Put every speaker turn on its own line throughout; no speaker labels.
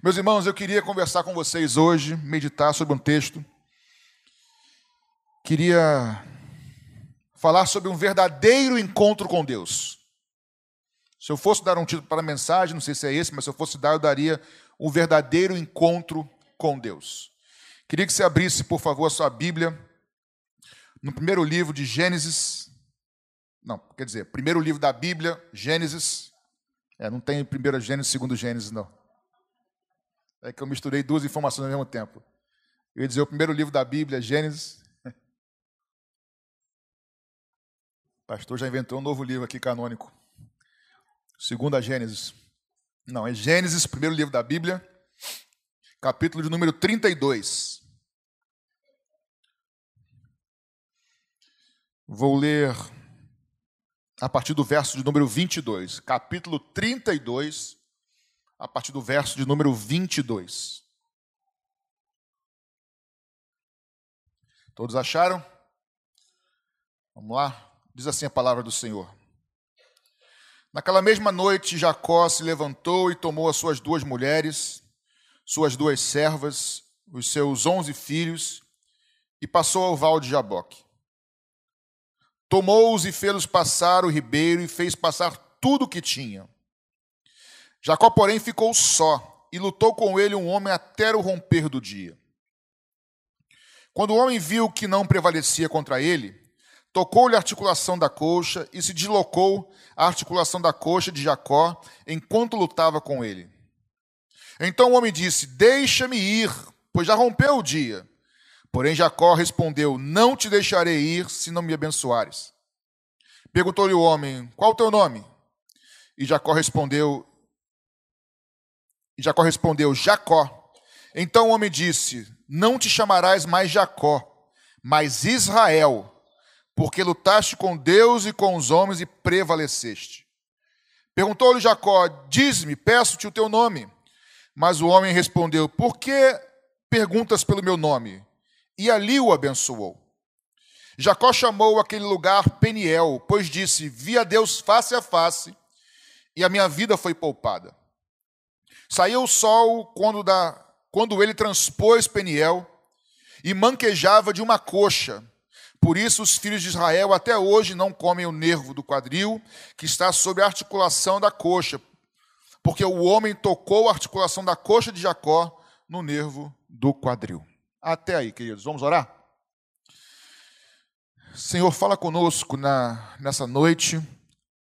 Meus irmãos, eu queria conversar com vocês hoje, meditar sobre um texto. Queria falar sobre um verdadeiro encontro com Deus. Se eu fosse dar um título para a mensagem, não sei se é esse, mas se eu fosse dar, eu daria um verdadeiro encontro com Deus. Queria que você abrisse, por favor, a sua Bíblia no primeiro livro de Gênesis. Não, quer dizer, primeiro livro da Bíblia, Gênesis. É, não tem primeiro Gênesis, segundo Gênesis, não. É que eu misturei duas informações ao mesmo tempo. Eu ia dizer o primeiro livro da Bíblia, Gênesis. O pastor já inventou um novo livro aqui canônico. Segunda Gênesis. Não, é Gênesis, primeiro livro da Bíblia, capítulo de número 32. Vou ler a partir do verso de número 22. Capítulo 32, a partir do verso de número 22. Todos acharam? Vamos lá? Diz assim a palavra do Senhor. Naquela mesma noite, Jacó se levantou e tomou as suas duas mulheres, suas duas servas, os seus onze filhos, e passou ao val de Jaboque. Tomou-os e fê-los passar o ribeiro e fez passar tudo o que tinha. Jacó, porém, ficou só e lutou com ele um homem até o romper do dia. Quando o homem viu que não prevalecia contra ele, tocou-lhe a articulação da coxa e se deslocou a articulação da coxa de Jacó enquanto lutava com ele. Então o homem disse: Deixa-me ir, pois já rompeu o dia. Porém Jacó respondeu: Não te deixarei ir se não me abençoares. Perguntou-lhe o homem: Qual o teu nome? E Jacó respondeu: e Jacó respondeu: Jacó. Então o homem disse: Não te chamarás mais Jacó, mas Israel, porque lutaste com Deus e com os homens e prevaleceste. Perguntou-lhe Jacó: Diz-me, peço-te o teu nome. Mas o homem respondeu: Por que perguntas pelo meu nome? E ali o abençoou. Jacó chamou aquele lugar Peniel, pois disse: Vi a Deus face a face, e a minha vida foi poupada. Saiu o sol quando, da, quando ele transpôs Peniel e manquejava de uma coxa. Por isso, os filhos de Israel até hoje não comem o nervo do quadril, que está sobre a articulação da coxa, porque o homem tocou a articulação da coxa de Jacó no nervo do quadril. Até aí, queridos. Vamos orar? Senhor, fala conosco na, nessa noite,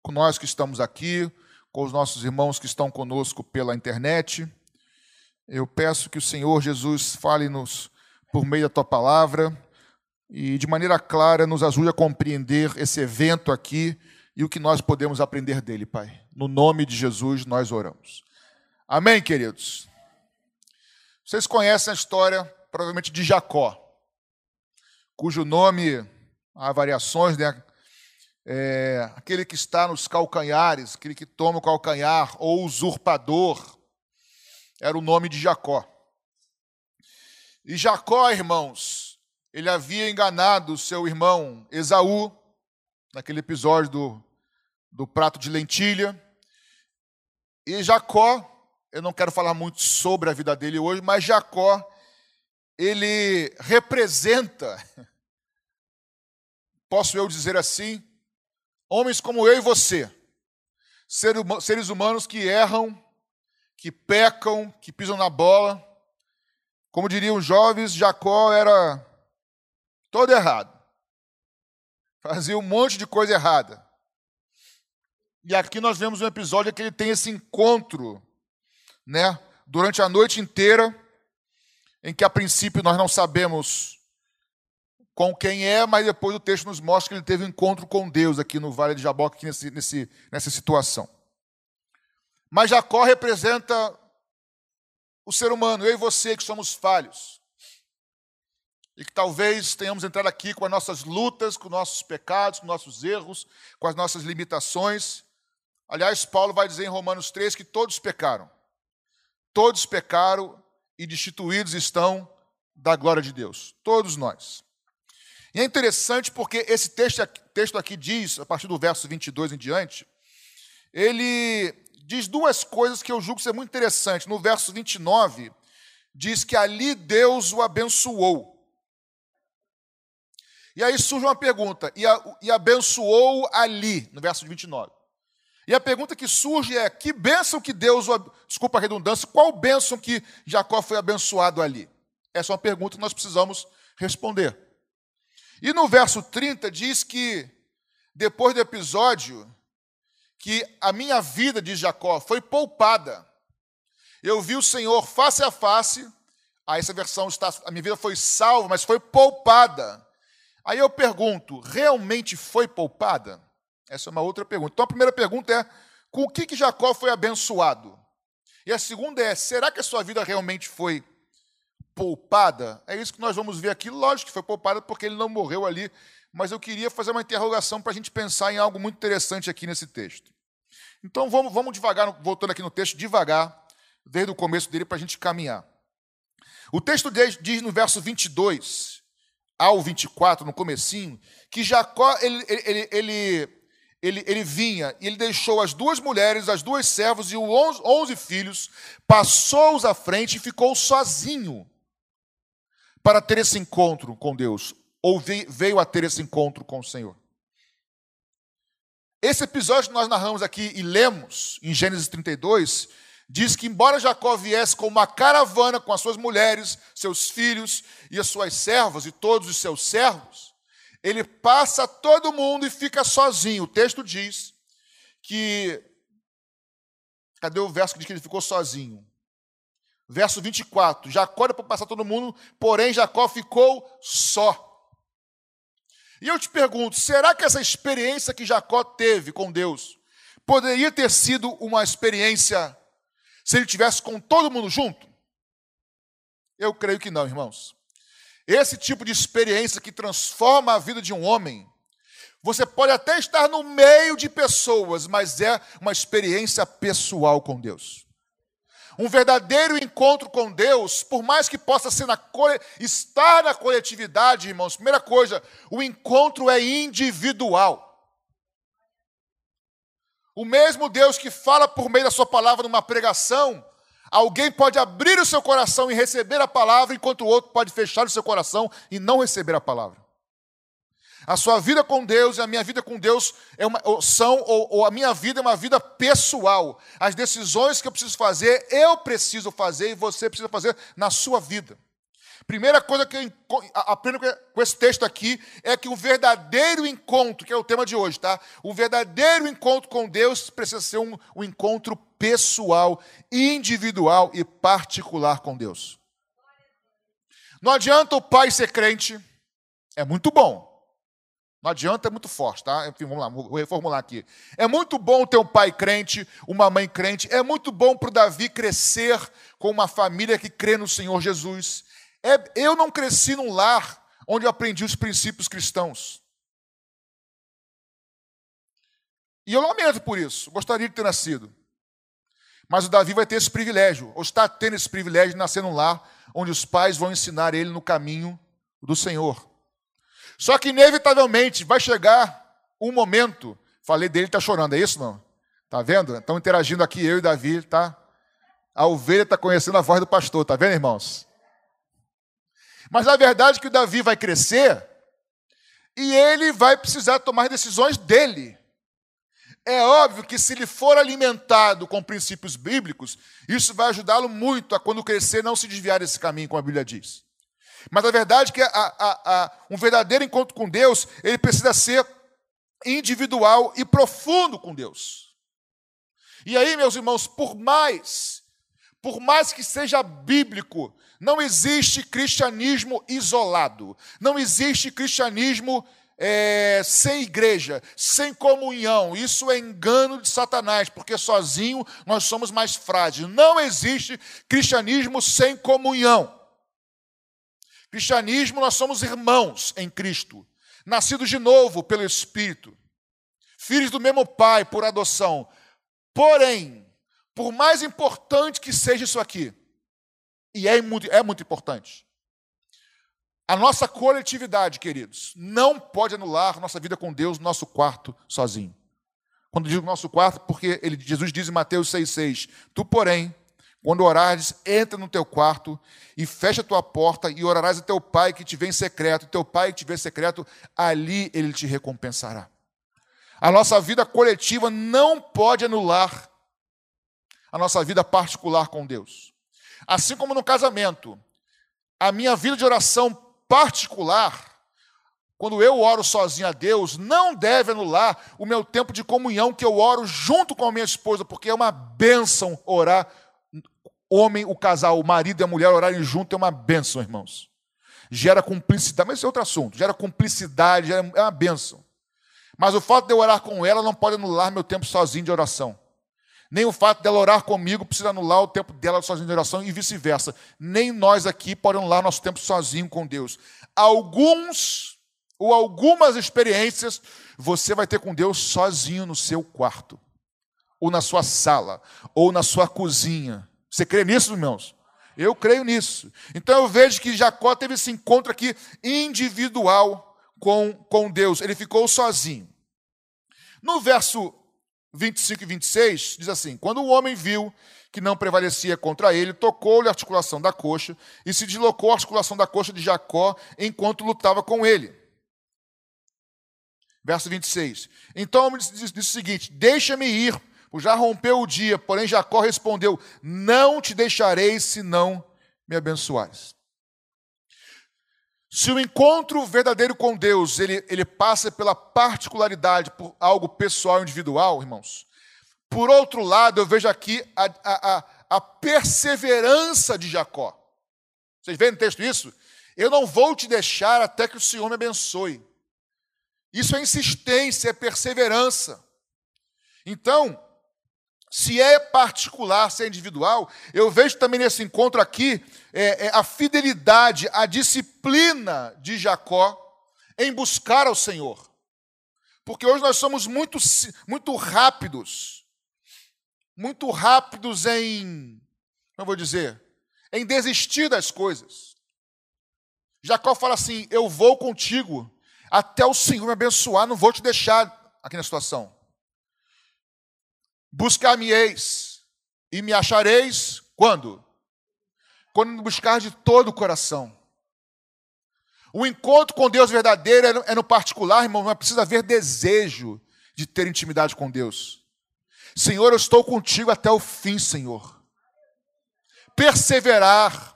com nós que estamos aqui, com os nossos irmãos que estão conosco pela internet. Eu peço que o Senhor Jesus fale-nos por meio da tua palavra e de maneira clara nos ajude a compreender esse evento aqui e o que nós podemos aprender dele, Pai. No nome de Jesus nós oramos. Amém, queridos. Vocês conhecem a história, provavelmente, de Jacó, cujo nome há variações, né? É, aquele que está nos calcanhares, aquele que toma o calcanhar, ou usurpador, era o nome de Jacó. E Jacó, irmãos, ele havia enganado seu irmão Esaú, naquele episódio do, do prato de lentilha. E Jacó, eu não quero falar muito sobre a vida dele hoje, mas Jacó, ele representa, posso eu dizer assim, Homens como eu e você, seres humanos que erram, que pecam, que pisam na bola. Como diriam os jovens, Jacó era todo errado. Fazia um monte de coisa errada. E aqui nós vemos um episódio que ele tem esse encontro, né, durante a noite inteira, em que a princípio nós não sabemos com quem é, mas depois o texto nos mostra que ele teve um encontro com Deus aqui no Vale de Jaboque, aqui nesse, nesse, nessa situação. Mas Jacó representa o ser humano, eu e você que somos falhos. E que talvez tenhamos entrado aqui com as nossas lutas, com nossos pecados, com nossos erros, com as nossas limitações. Aliás, Paulo vai dizer em Romanos 3 que todos pecaram. Todos pecaram e destituídos estão da glória de Deus. Todos nós. E é interessante porque esse texto, texto aqui diz, a partir do verso 22 em diante, ele diz duas coisas que eu julgo ser muito interessante. No verso 29, diz que ali Deus o abençoou. E aí surge uma pergunta, e, a, e abençoou ali, no verso 29. E a pergunta que surge é: que bênção que Deus, desculpa a redundância, qual bênção que Jacó foi abençoado ali? Essa é uma pergunta que nós precisamos responder. E no verso 30 diz que, depois do episódio, que a minha vida, de Jacó, foi poupada. Eu vi o Senhor face a face. Aí ah, essa versão está, a minha vida foi salva, mas foi poupada. Aí eu pergunto, realmente foi poupada? Essa é uma outra pergunta. Então a primeira pergunta é: com o que, que Jacó foi abençoado? E a segunda é: será que a sua vida realmente foi poupada? É isso que nós vamos ver aqui. Lógico que foi poupada porque ele não morreu ali, mas eu queria fazer uma interrogação para a gente pensar em algo muito interessante aqui nesse texto. Então vamos, vamos devagar, voltando aqui no texto, devagar, desde o começo dele, para a gente caminhar. O texto diz no verso 22 ao 24, no comecinho, que Jacó, ele, ele, ele, ele, ele vinha e ele deixou as duas mulheres, as duas servas e os onze filhos, passou-os à frente e ficou sozinho para ter esse encontro com Deus, ou veio a ter esse encontro com o Senhor. Esse episódio que nós narramos aqui e lemos em Gênesis 32 diz que, embora Jacó viesse com uma caravana com as suas mulheres, seus filhos e as suas servas e todos os seus servos, ele passa todo mundo e fica sozinho. O texto diz que. Cadê o verso que diz que ele ficou sozinho? Verso 24: Jacó era para passar todo mundo, porém Jacó ficou só. E eu te pergunto: será que essa experiência que Jacó teve com Deus poderia ter sido uma experiência se ele tivesse com todo mundo junto? Eu creio que não, irmãos. Esse tipo de experiência que transforma a vida de um homem, você pode até estar no meio de pessoas, mas é uma experiência pessoal com Deus. Um verdadeiro encontro com Deus, por mais que possa ser na estar na coletividade, irmãos, primeira coisa, o encontro é individual. O mesmo Deus que fala por meio da sua palavra numa pregação, alguém pode abrir o seu coração e receber a palavra, enquanto o outro pode fechar o seu coração e não receber a palavra. A sua vida com Deus e a minha vida com Deus é uma, são, ou, ou, a minha vida é uma vida pessoal. As decisões que eu preciso fazer, eu preciso fazer e você precisa fazer na sua vida. Primeira coisa que eu aprendo com esse texto aqui é que o verdadeiro encontro, que é o tema de hoje, tá? O verdadeiro encontro com Deus precisa ser um, um encontro pessoal, individual e particular com Deus. Não adianta o pai ser crente, é muito bom. Não adianta, é muito forte, tá? Enfim, vamos lá, vou reformular aqui. É muito bom ter um pai crente, uma mãe crente. É muito bom para o Davi crescer com uma família que crê no Senhor Jesus. É, eu não cresci num lar onde eu aprendi os princípios cristãos. E eu lamento por isso, gostaria de ter nascido. Mas o Davi vai ter esse privilégio, ou está tendo esse privilégio de nascer num lar onde os pais vão ensinar ele no caminho do Senhor. Só que, inevitavelmente, vai chegar um momento. Falei dele, está chorando, é isso, não? Está vendo? Estão interagindo aqui, eu e Davi, tá? A ovelha está conhecendo a voz do pastor, tá vendo, irmãos? Mas a verdade que o Davi vai crescer e ele vai precisar tomar decisões dele. É óbvio que se ele for alimentado com princípios bíblicos, isso vai ajudá-lo muito a, quando crescer, não se desviar desse caminho, como a Bíblia diz. Mas a verdade é que a, a, a, um verdadeiro encontro com Deus, ele precisa ser individual e profundo com Deus. E aí, meus irmãos, por mais, por mais que seja bíblico, não existe cristianismo isolado. Não existe cristianismo é, sem igreja, sem comunhão. Isso é engano de Satanás, porque sozinho nós somos mais frágeis. Não existe cristianismo sem comunhão. Cristianismo, nós somos irmãos em Cristo, nascidos de novo pelo Espírito, filhos do mesmo Pai por adoção. Porém, por mais importante que seja isso aqui, e é muito, é muito importante. A nossa coletividade, queridos, não pode anular nossa vida com Deus no nosso quarto sozinho. Quando digo nosso quarto, porque ele, Jesus diz em Mateus 6,6: Tu, porém, quando orares, entra no teu quarto e fecha a tua porta e orarás a teu pai que te vê em secreto. Teu pai que te vê em secreto, ali ele te recompensará. A nossa vida coletiva não pode anular a nossa vida particular com Deus. Assim como no casamento, a minha vida de oração particular, quando eu oro sozinho a Deus, não deve anular o meu tempo de comunhão que eu oro junto com a minha esposa, porque é uma bênção orar. Homem, o casal, o marido e a mulher orarem junto é uma bênção, irmãos. Gera cumplicidade, mas esse é outro assunto. Gera cumplicidade, é uma bênção. Mas o fato de eu orar com ela não pode anular meu tempo sozinho de oração. Nem o fato dela orar comigo precisa anular o tempo dela sozinho de oração e vice-versa. Nem nós aqui podemos anular nosso tempo sozinho com Deus. Alguns ou algumas experiências você vai ter com Deus sozinho no seu quarto, ou na sua sala, ou na sua cozinha. Você crê nisso, irmãos? Eu creio nisso. Então eu vejo que Jacó teve esse encontro aqui individual com, com Deus. Ele ficou sozinho. No verso 25 e 26, diz assim: Quando o homem viu que não prevalecia contra ele, tocou-lhe a articulação da coxa e se deslocou a articulação da coxa de Jacó enquanto lutava com ele. Verso 26. Então o homem disse, o seguinte: Deixa-me ir, já rompeu o dia. Porém, Jacó respondeu: Não te deixarei se não me abençoares. Se o encontro verdadeiro com Deus ele, ele passa pela particularidade, por algo pessoal, individual, irmãos. Por outro lado, eu vejo aqui a, a, a perseverança de Jacó. Vocês veem no texto isso? Eu não vou te deixar até que o Senhor me abençoe. Isso é insistência, é perseverança. Então, se é particular, se é individual, eu vejo também nesse encontro aqui é, é, a fidelidade, a disciplina de Jacó em buscar ao Senhor. Porque hoje nós somos muito, muito rápidos, muito rápidos em, eu vou dizer, em desistir das coisas. Jacó fala assim: Eu vou contigo até o Senhor me abençoar, não vou te deixar aqui na situação. Buscar-me-eis e me achareis quando? Quando me buscar de todo o coração. O encontro com Deus verdadeiro é no, é particular, irmão, não precisa haver desejo de ter intimidade com Deus. Senhor, eu estou contigo até o fim, Senhor. Perseverar,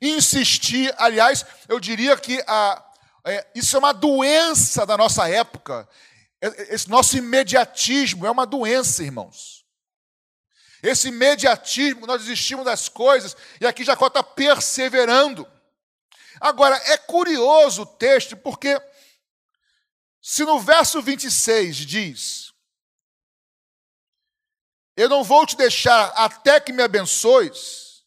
insistir, aliás, eu diria que a, é, isso é uma doença da nossa época. Esse nosso imediatismo é uma doença, irmãos. Esse imediatismo, nós desistimos das coisas, e aqui Jacó está perseverando. Agora, é curioso o texto, porque se no verso 26 diz: Eu não vou te deixar até que me abençoes,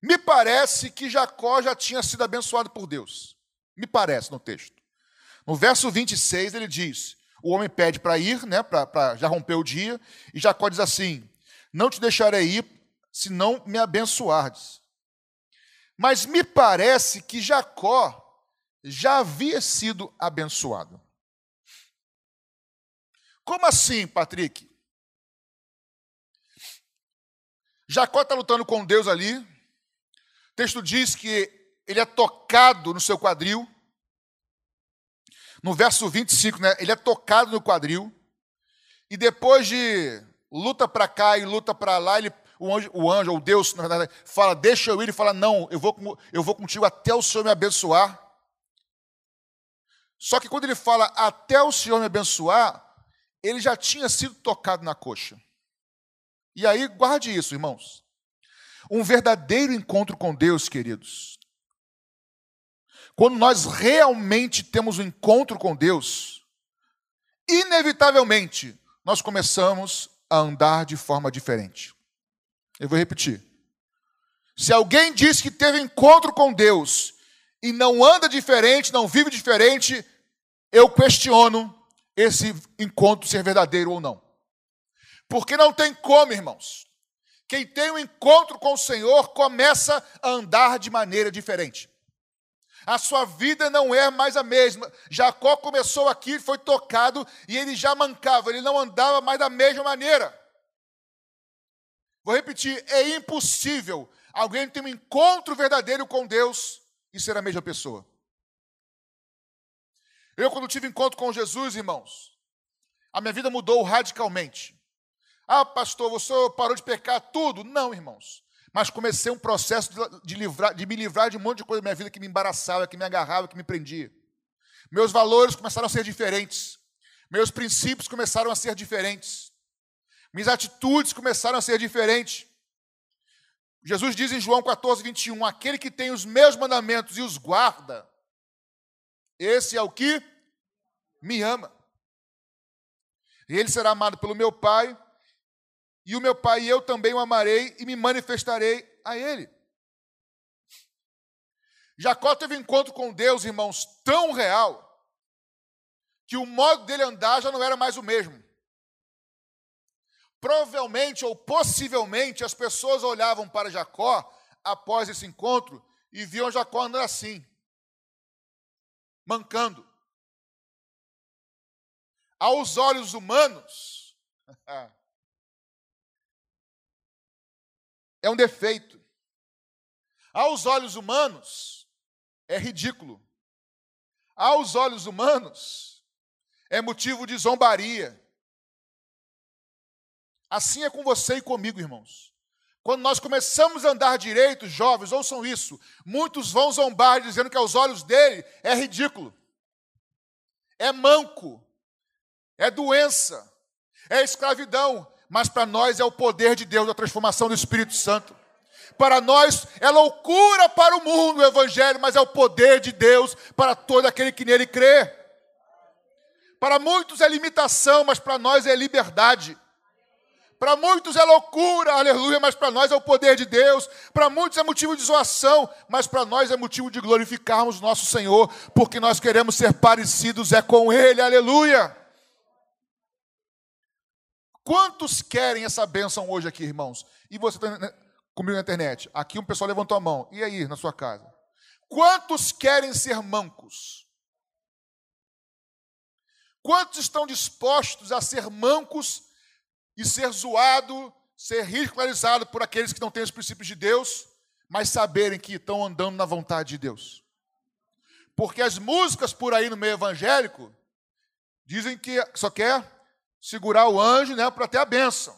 me parece que Jacó já tinha sido abençoado por Deus. Me parece no texto. No verso 26 ele diz: o homem pede para ir, né, para já romper o dia, e Jacó diz assim: Não te deixarei ir se não me abençoardes. Mas me parece que Jacó já havia sido abençoado. Como assim, Patrick? Jacó está lutando com Deus ali. O texto diz que ele é tocado no seu quadril. No verso 25, né, ele é tocado no quadril. E depois de luta para cá e luta para lá, ele, o, anjo, o anjo, ou Deus, na verdade, fala: Deixa eu ir. Ele fala: Não, eu vou, eu vou contigo até o Senhor me abençoar. Só que quando ele fala até o Senhor me abençoar, ele já tinha sido tocado na coxa. E aí, guarde isso, irmãos. Um verdadeiro encontro com Deus, queridos, quando nós realmente temos um encontro com Deus, inevitavelmente nós começamos a andar de forma diferente. Eu vou repetir. Se alguém diz que teve encontro com Deus e não anda diferente, não vive diferente, eu questiono esse encontro ser verdadeiro ou não. Porque não tem como, irmãos. Quem tem um encontro com o Senhor começa a andar de maneira diferente. A sua vida não é mais a mesma. Jacó começou aqui, foi tocado e ele já mancava, ele não andava mais da mesma maneira. Vou repetir: é impossível alguém ter um encontro verdadeiro com Deus e ser a mesma pessoa. Eu, quando tive encontro com Jesus, irmãos, a minha vida mudou radicalmente. Ah, pastor, você parou de pecar tudo? Não, irmãos. Mas comecei um processo de, livrar, de me livrar de um monte de coisa da minha vida que me embaraçava, que me agarrava, que me prendia. Meus valores começaram a ser diferentes. Meus princípios começaram a ser diferentes. Minhas atitudes começaram a ser diferentes. Jesus diz em João 14, 21: Aquele que tem os meus mandamentos e os guarda, esse é o que me ama. E ele será amado pelo meu Pai, e o meu Pai e eu também o amarei e me manifestarei a ele. Jacó teve um encontro com Deus, irmãos, tão real, que o modo dele andar já não era mais o mesmo. Provavelmente ou possivelmente as pessoas olhavam para Jacó após esse encontro e viam Jacó andando assim, mancando. Aos olhos humanos, é um defeito. Aos olhos humanos, é ridículo. Aos olhos humanos, é motivo de zombaria. Assim é com você e comigo, irmãos. Quando nós começamos a andar direito, jovens, ouçam isso. Muitos vão zombar dizendo que aos olhos dele é ridículo, é manco, é doença, é escravidão, mas para nós é o poder de Deus, a transformação do Espírito Santo. Para nós é loucura para o mundo o Evangelho, mas é o poder de Deus para todo aquele que nele crê. Para muitos é limitação, mas para nós é liberdade. Para muitos é loucura, aleluia, mas para nós é o poder de Deus. Para muitos é motivo de zoação, mas para nós é motivo de glorificarmos nosso Senhor, porque nós queremos ser parecidos é com Ele, aleluia. Quantos querem essa bênção hoje aqui, irmãos? E você está comigo na internet? Aqui um pessoal levantou a mão. E aí, na sua casa? Quantos querem ser mancos? Quantos estão dispostos a ser mancos e ser zoado, ser ridicularizado por aqueles que não têm os princípios de Deus, mas saberem que estão andando na vontade de Deus. Porque as músicas por aí no meio evangélico dizem que só quer segurar o anjo né, para ter a bênção.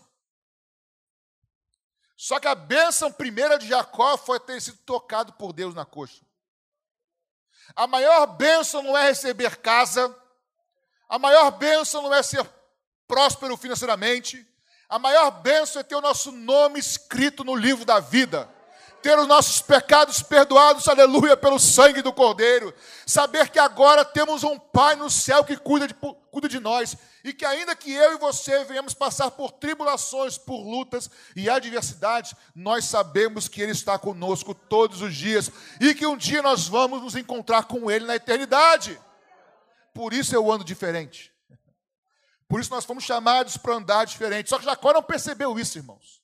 Só que a bênção primeira de Jacó foi ter sido tocado por Deus na coxa. A maior bênção não é receber casa, a maior bênção não é ser próspero financeiramente, a maior bênção é ter o nosso nome escrito no livro da vida. Ter os nossos pecados perdoados, aleluia, pelo sangue do Cordeiro. Saber que agora temos um Pai no céu que cuida de, cuida de nós. E que ainda que eu e você venhamos passar por tribulações, por lutas e adversidades, nós sabemos que Ele está conosco todos os dias. E que um dia nós vamos nos encontrar com Ele na eternidade. Por isso eu ando diferente. Por isso nós fomos chamados para andar diferente. Só que Jacó não percebeu isso, irmãos.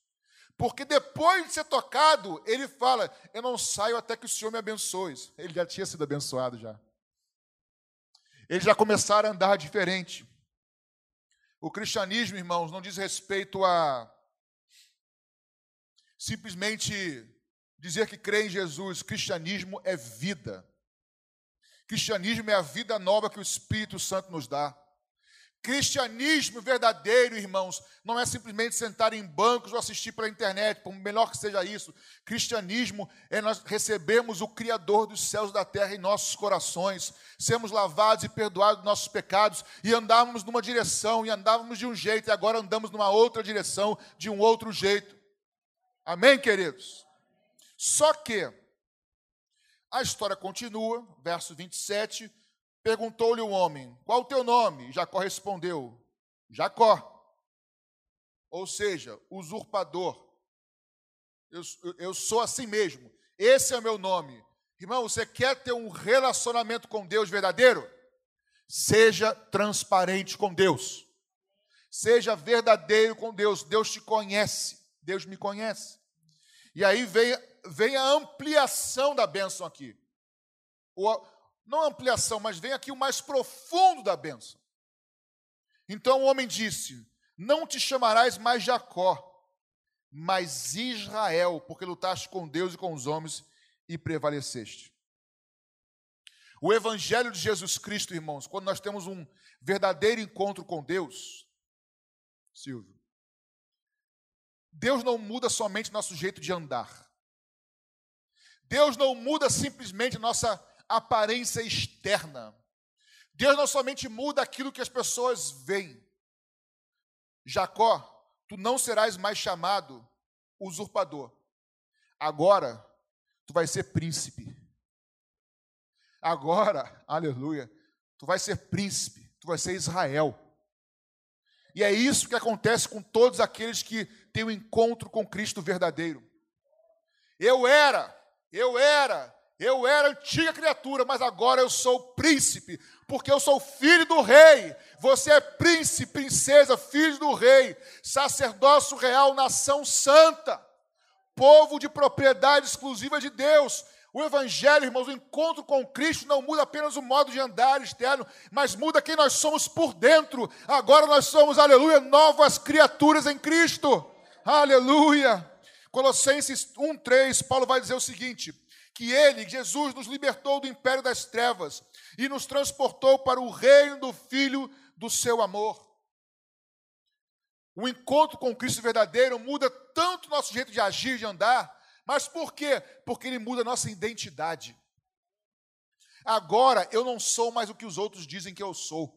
Porque depois de ser tocado, ele fala: Eu não saio até que o Senhor me abençoe. Ele já tinha sido abençoado já. Eles já começaram a andar diferente. O cristianismo, irmãos, não diz respeito a simplesmente dizer que crê em Jesus. Cristianismo é vida. Cristianismo é a vida nova que o Espírito Santo nos dá. Cristianismo verdadeiro, irmãos, não é simplesmente sentar em bancos ou assistir pela internet, por melhor que seja isso. Cristianismo é nós recebemos o Criador dos céus e da terra em nossos corações, sermos lavados e perdoados dos nossos pecados e andávamos numa direção e andávamos de um jeito e agora andamos numa outra direção, de um outro jeito. Amém, queridos? Só que a história continua, verso 27 Perguntou-lhe o homem: Qual o teu nome? Jacó respondeu: Jacó. Ou seja, usurpador. Eu, eu sou assim mesmo. Esse é o meu nome. Irmão, você quer ter um relacionamento com Deus verdadeiro? Seja transparente com Deus. Seja verdadeiro com Deus. Deus te conhece. Deus me conhece. E aí vem, vem a ampliação da bênção aqui. ou não ampliação, mas vem aqui o mais profundo da bênção. Então o homem disse: Não te chamarás mais Jacó, mas Israel, porque lutaste com Deus e com os homens e prevaleceste. O Evangelho de Jesus Cristo, irmãos, quando nós temos um verdadeiro encontro com Deus, Silvio, Deus não muda somente nosso jeito de andar. Deus não muda simplesmente nossa aparência externa. Deus não somente muda aquilo que as pessoas veem. Jacó, tu não serás mais chamado usurpador. Agora, tu vai ser príncipe. Agora, aleluia, tu vai ser príncipe, tu vai ser Israel. E é isso que acontece com todos aqueles que têm o um encontro com Cristo verdadeiro. Eu era, eu era, eu era antiga criatura, mas agora eu sou príncipe, porque eu sou filho do rei. Você é príncipe, princesa, filho do rei, sacerdócio real, nação santa, povo de propriedade exclusiva de Deus. O Evangelho, irmãos, o encontro com Cristo não muda apenas o modo de andar externo, mas muda quem nós somos por dentro. Agora nós somos, aleluia, novas criaturas em Cristo. Aleluia. Colossenses 1,3, Paulo vai dizer o seguinte: que ele, Jesus, nos libertou do império das trevas e nos transportou para o reino do Filho do seu amor. O encontro com Cristo verdadeiro muda tanto nosso jeito de agir, de andar, mas por quê? Porque ele muda a nossa identidade. Agora eu não sou mais o que os outros dizem que eu sou.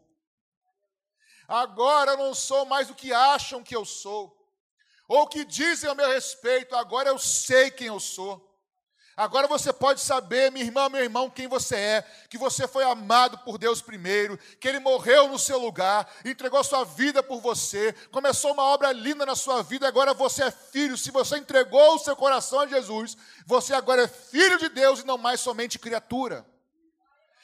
Agora eu não sou mais o que acham que eu sou ou que dizem a meu respeito, agora eu sei quem eu sou. Agora você pode saber, minha irmã, meu irmão, quem você é, que você foi amado por Deus primeiro, que Ele morreu no seu lugar, entregou sua vida por você, começou uma obra linda na sua vida, agora você é filho. Se você entregou o seu coração a Jesus, você agora é filho de Deus e não mais somente criatura.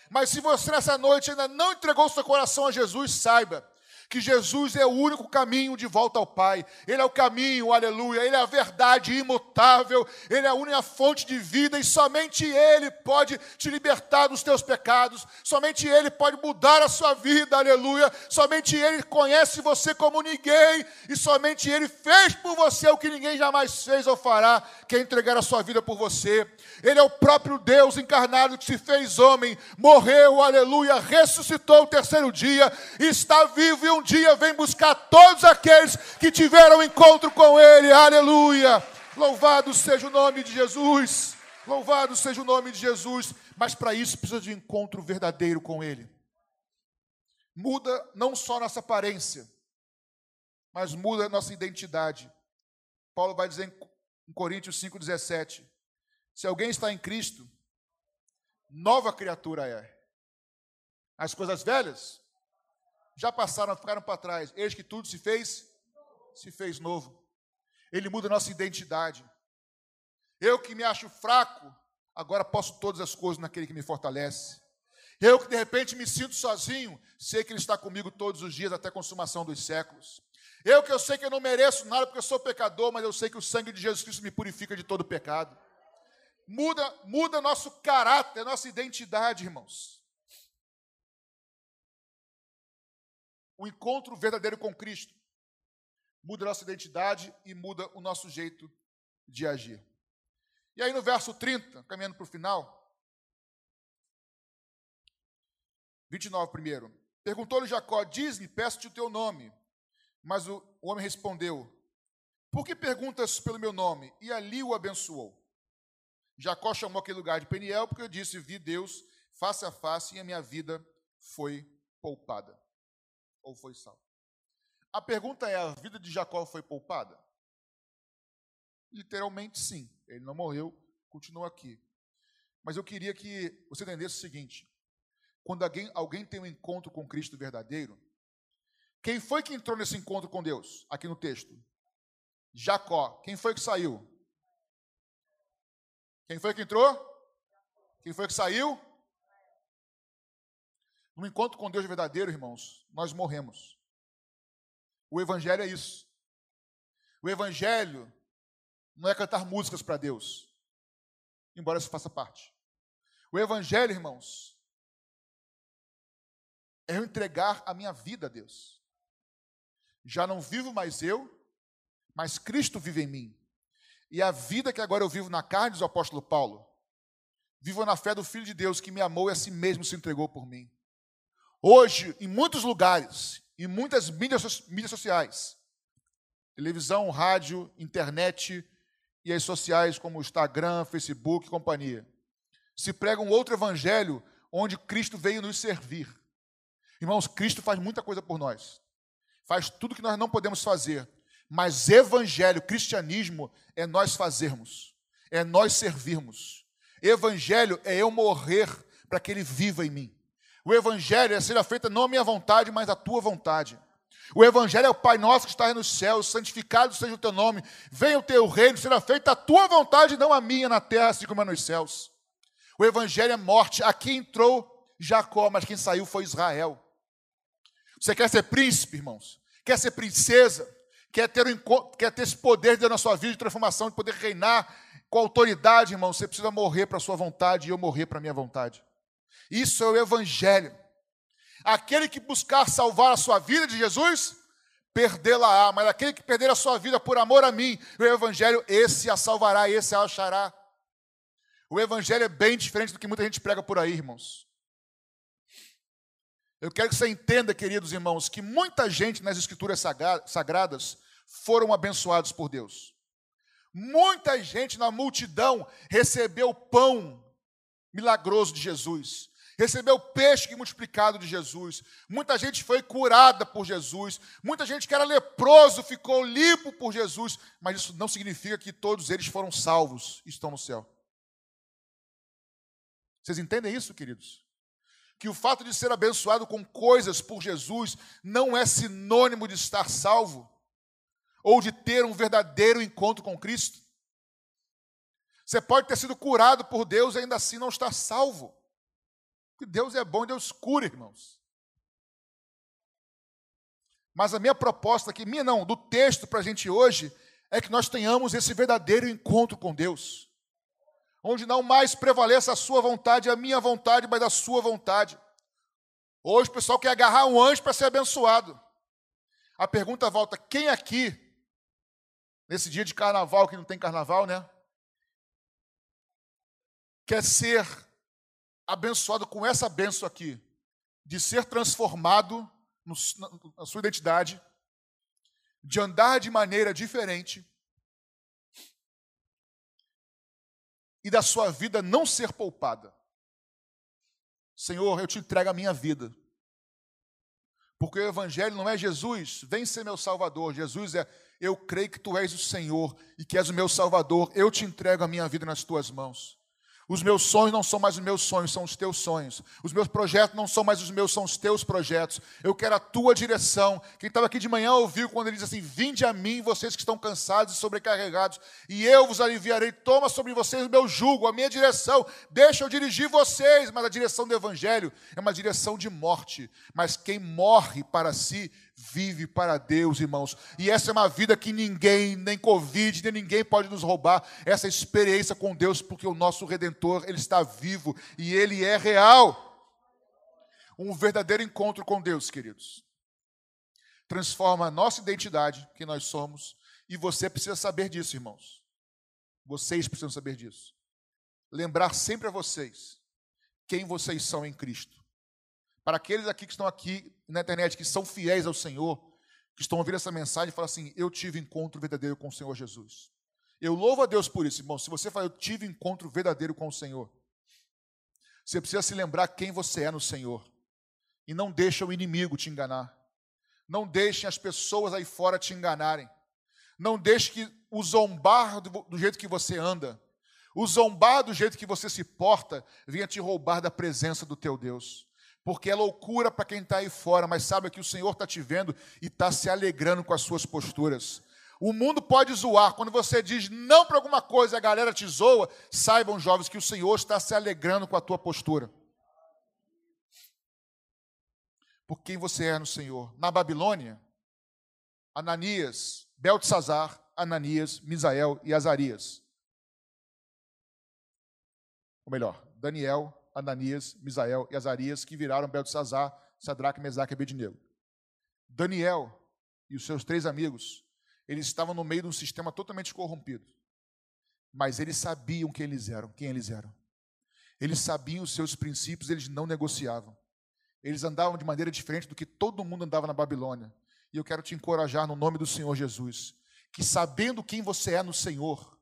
Mas se você nessa noite ainda não entregou o seu coração a Jesus, saiba que Jesus é o único caminho de volta ao Pai. Ele é o caminho, aleluia. Ele é a verdade imutável. Ele é a única fonte de vida e somente Ele pode te libertar dos teus pecados. Somente Ele pode mudar a sua vida, aleluia. Somente Ele conhece você como ninguém e somente Ele fez por você o que ninguém jamais fez ou fará, que é entregar a sua vida por você. Ele é o próprio Deus encarnado que se fez homem, morreu, aleluia, ressuscitou o terceiro dia, está vivo e um dia vem buscar todos aqueles que tiveram encontro com Ele, aleluia. Louvado seja o nome de Jesus, louvado seja o nome de Jesus, mas para isso precisa de um encontro verdadeiro com Ele. Muda não só nossa aparência, mas muda nossa identidade. Paulo vai dizer em Coríntios 5,17: se alguém está em Cristo, nova criatura é. As coisas velhas já passaram, ficaram para trás. Eis que tudo se fez, se fez novo. Ele muda a nossa identidade. Eu que me acho fraco, agora posso todas as coisas naquele que me fortalece. Eu que de repente me sinto sozinho, sei que Ele está comigo todos os dias até a consumação dos séculos. Eu que eu sei que eu não mereço nada porque eu sou pecador, mas eu sei que o sangue de Jesus Cristo me purifica de todo pecado. Muda, muda nosso caráter, nossa identidade, irmãos. O encontro verdadeiro com Cristo muda a nossa identidade e muda o nosso jeito de agir. E aí no verso 30, caminhando para o final, 29 primeiro. Perguntou-lhe Jacó: Diz-me, peço-te o teu nome. Mas o, o homem respondeu: Por que perguntas pelo meu nome? E ali o abençoou. Jacó chamou aquele lugar de Peniel porque disse: Vi Deus face a face e a minha vida foi poupada. Ou foi salva. A pergunta é: a vida de Jacó foi poupada? Literalmente sim. Ele não morreu, continua aqui. Mas eu queria que você entendesse o seguinte: quando alguém, alguém tem um encontro com Cristo verdadeiro, quem foi que entrou nesse encontro com Deus? Aqui no texto. Jacó. Quem foi que saiu? Quem foi que entrou? Quem foi que saiu? No encontro com Deus verdadeiro, irmãos, nós morremos. O Evangelho é isso. O Evangelho não é cantar músicas para Deus, embora isso faça parte. O Evangelho, irmãos, é eu entregar a minha vida a Deus. Já não vivo mais eu, mas Cristo vive em mim. E a vida que agora eu vivo na carne, diz o apóstolo Paulo, vivo na fé do Filho de Deus que me amou e a si mesmo se entregou por mim. Hoje, em muitos lugares, em muitas mídias, mídias sociais, televisão, rádio, internet e as sociais como Instagram, Facebook e companhia, se prega um outro evangelho onde Cristo veio nos servir. Irmãos, Cristo faz muita coisa por nós. Faz tudo que nós não podemos fazer. Mas evangelho, cristianismo, é nós fazermos, é nós servirmos. Evangelho é eu morrer para que ele viva em mim. O evangelho é seja feita não a minha vontade, mas a tua vontade. O evangelho é o Pai nosso que está nos céus, santificado seja o teu nome, venha o teu reino, seja feita a tua vontade, não a minha na terra, assim como é nos céus. O evangelho é morte. Aqui entrou Jacó, mas quem saiu foi Israel. Você quer ser príncipe, irmãos? Quer ser princesa? Quer ter, um, quer ter esse poder dentro da sua vida de transformação, de poder reinar com autoridade, irmão? Você precisa morrer para a sua vontade e eu morrer para a minha vontade. Isso é o evangelho. Aquele que buscar salvar a sua vida de Jesus, perdê-la-á. Mas aquele que perder a sua vida por amor a mim, o evangelho, esse a salvará, esse a achará. O evangelho é bem diferente do que muita gente prega por aí, irmãos. Eu quero que você entenda, queridos irmãos, que muita gente nas escrituras sagradas foram abençoados por Deus. Muita gente na multidão recebeu pão milagroso de Jesus, recebeu peixe multiplicado de Jesus. Muita gente foi curada por Jesus. Muita gente que era leproso ficou limpo por Jesus. Mas isso não significa que todos eles foram salvos e estão no céu. Vocês entendem isso, queridos? Que o fato de ser abençoado com coisas por Jesus não é sinônimo de estar salvo ou de ter um verdadeiro encontro com Cristo. Você pode ter sido curado por Deus e ainda assim não estar salvo. Porque Deus é bom e Deus cura, irmãos. Mas a minha proposta aqui, minha não, do texto para a gente hoje, é que nós tenhamos esse verdadeiro encontro com Deus onde não mais prevaleça a sua vontade, a minha vontade, mas a sua vontade. Hoje o pessoal quer agarrar um anjo para ser abençoado. A pergunta volta: quem aqui, nesse dia de carnaval, que não tem carnaval, né? Quer ser abençoado com essa benção aqui, de ser transformado no, na sua identidade, de andar de maneira diferente, e da sua vida não ser poupada. Senhor, eu te entrego a minha vida. Porque o Evangelho não é Jesus, vem ser meu Salvador. Jesus é, eu creio que tu és o Senhor e que és o meu Salvador. Eu te entrego a minha vida nas tuas mãos. Os meus sonhos não são mais os meus sonhos, são os teus sonhos. Os meus projetos não são mais os meus, são os teus projetos. Eu quero a tua direção. Quem estava aqui de manhã ouviu quando ele diz assim: Vinde a mim, vocês que estão cansados e sobrecarregados, e eu vos aliviarei. Toma sobre vocês o meu jugo, a minha direção. Deixa eu dirigir vocês. Mas a direção do Evangelho é uma direção de morte. Mas quem morre para si, vive para Deus, irmãos. E essa é uma vida que ninguém, nem Covid, nem ninguém pode nos roubar. Essa experiência com Deus, porque o nosso Redentor, Ele está vivo e Ele é real. Um verdadeiro encontro com Deus, queridos. Transforma a nossa identidade, que nós somos, e você precisa saber disso, irmãos. Vocês precisam saber disso. Lembrar sempre a vocês quem vocês são em Cristo. Para aqueles aqui que estão aqui na internet, que são fiéis ao Senhor, que estão ouvindo essa mensagem, falam assim: Eu tive encontro verdadeiro com o Senhor Jesus. Eu louvo a Deus por isso, irmão. Se você fala, eu tive encontro verdadeiro com o Senhor, você precisa se lembrar quem você é no Senhor. E não deixa o inimigo te enganar. Não deixem as pessoas aí fora te enganarem. Não deixe que o zombar do, do jeito que você anda, o zombar do jeito que você se porta, venha te roubar da presença do teu Deus porque é loucura para quem está aí fora, mas sabe que o Senhor está te vendo e está se alegrando com as suas posturas. O mundo pode zoar, quando você diz não para alguma coisa, a galera te zoa, saibam, jovens, que o Senhor está se alegrando com a tua postura. Por quem você é no Senhor. Na Babilônia, Ananias, Beltesazar, Ananias, Misael e Azarias. Ou melhor, Daniel, Ananias, Misael e Azarias, que viraram Beltesazar, Sadraque, Mesaque e Abednego. Daniel e os seus três amigos, eles estavam no meio de um sistema totalmente corrompido. Mas eles sabiam quem eles eram, quem eles eram. Eles sabiam os seus princípios, eles não negociavam. Eles andavam de maneira diferente do que todo mundo andava na Babilônia. E eu quero te encorajar no nome do Senhor Jesus, que sabendo quem você é no Senhor,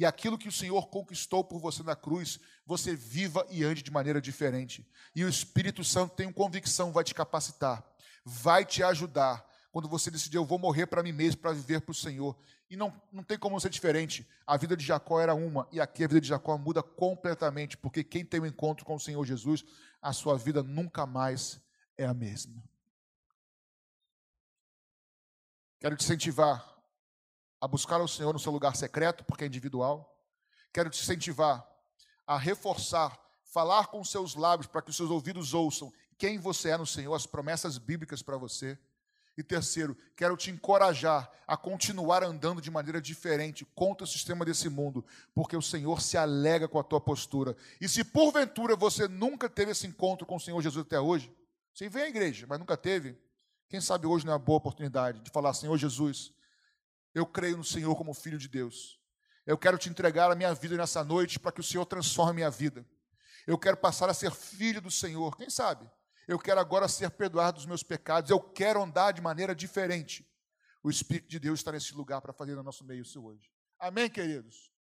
e aquilo que o Senhor conquistou por você na cruz, você viva e ande de maneira diferente. E o Espírito Santo, tenho convicção, vai te capacitar, vai te ajudar. Quando você decidir, eu vou morrer para mim mesmo, para viver para o Senhor. E não, não tem como ser diferente. A vida de Jacó era uma, e aqui a vida de Jacó muda completamente, porque quem tem um encontro com o Senhor Jesus, a sua vida nunca mais é a mesma. Quero te incentivar a buscar o Senhor no seu lugar secreto, porque é individual. Quero te incentivar a reforçar, falar com seus lábios para que os seus ouvidos ouçam quem você é no Senhor, as promessas bíblicas para você. E terceiro, quero te encorajar a continuar andando de maneira diferente contra o sistema desse mundo, porque o Senhor se alega com a tua postura. E se porventura você nunca teve esse encontro com o Senhor Jesus até hoje, você vem à igreja, mas nunca teve, quem sabe hoje não é uma boa oportunidade de falar: Senhor Jesus, eu creio no Senhor como filho de Deus. Eu quero te entregar a minha vida nessa noite para que o Senhor transforme a minha vida. Eu quero passar a ser filho do Senhor. Quem sabe? Eu quero agora ser perdoado dos meus pecados. Eu quero andar de maneira diferente. O Espírito de Deus está nesse lugar para fazer no nosso meio isso hoje. Amém, queridos?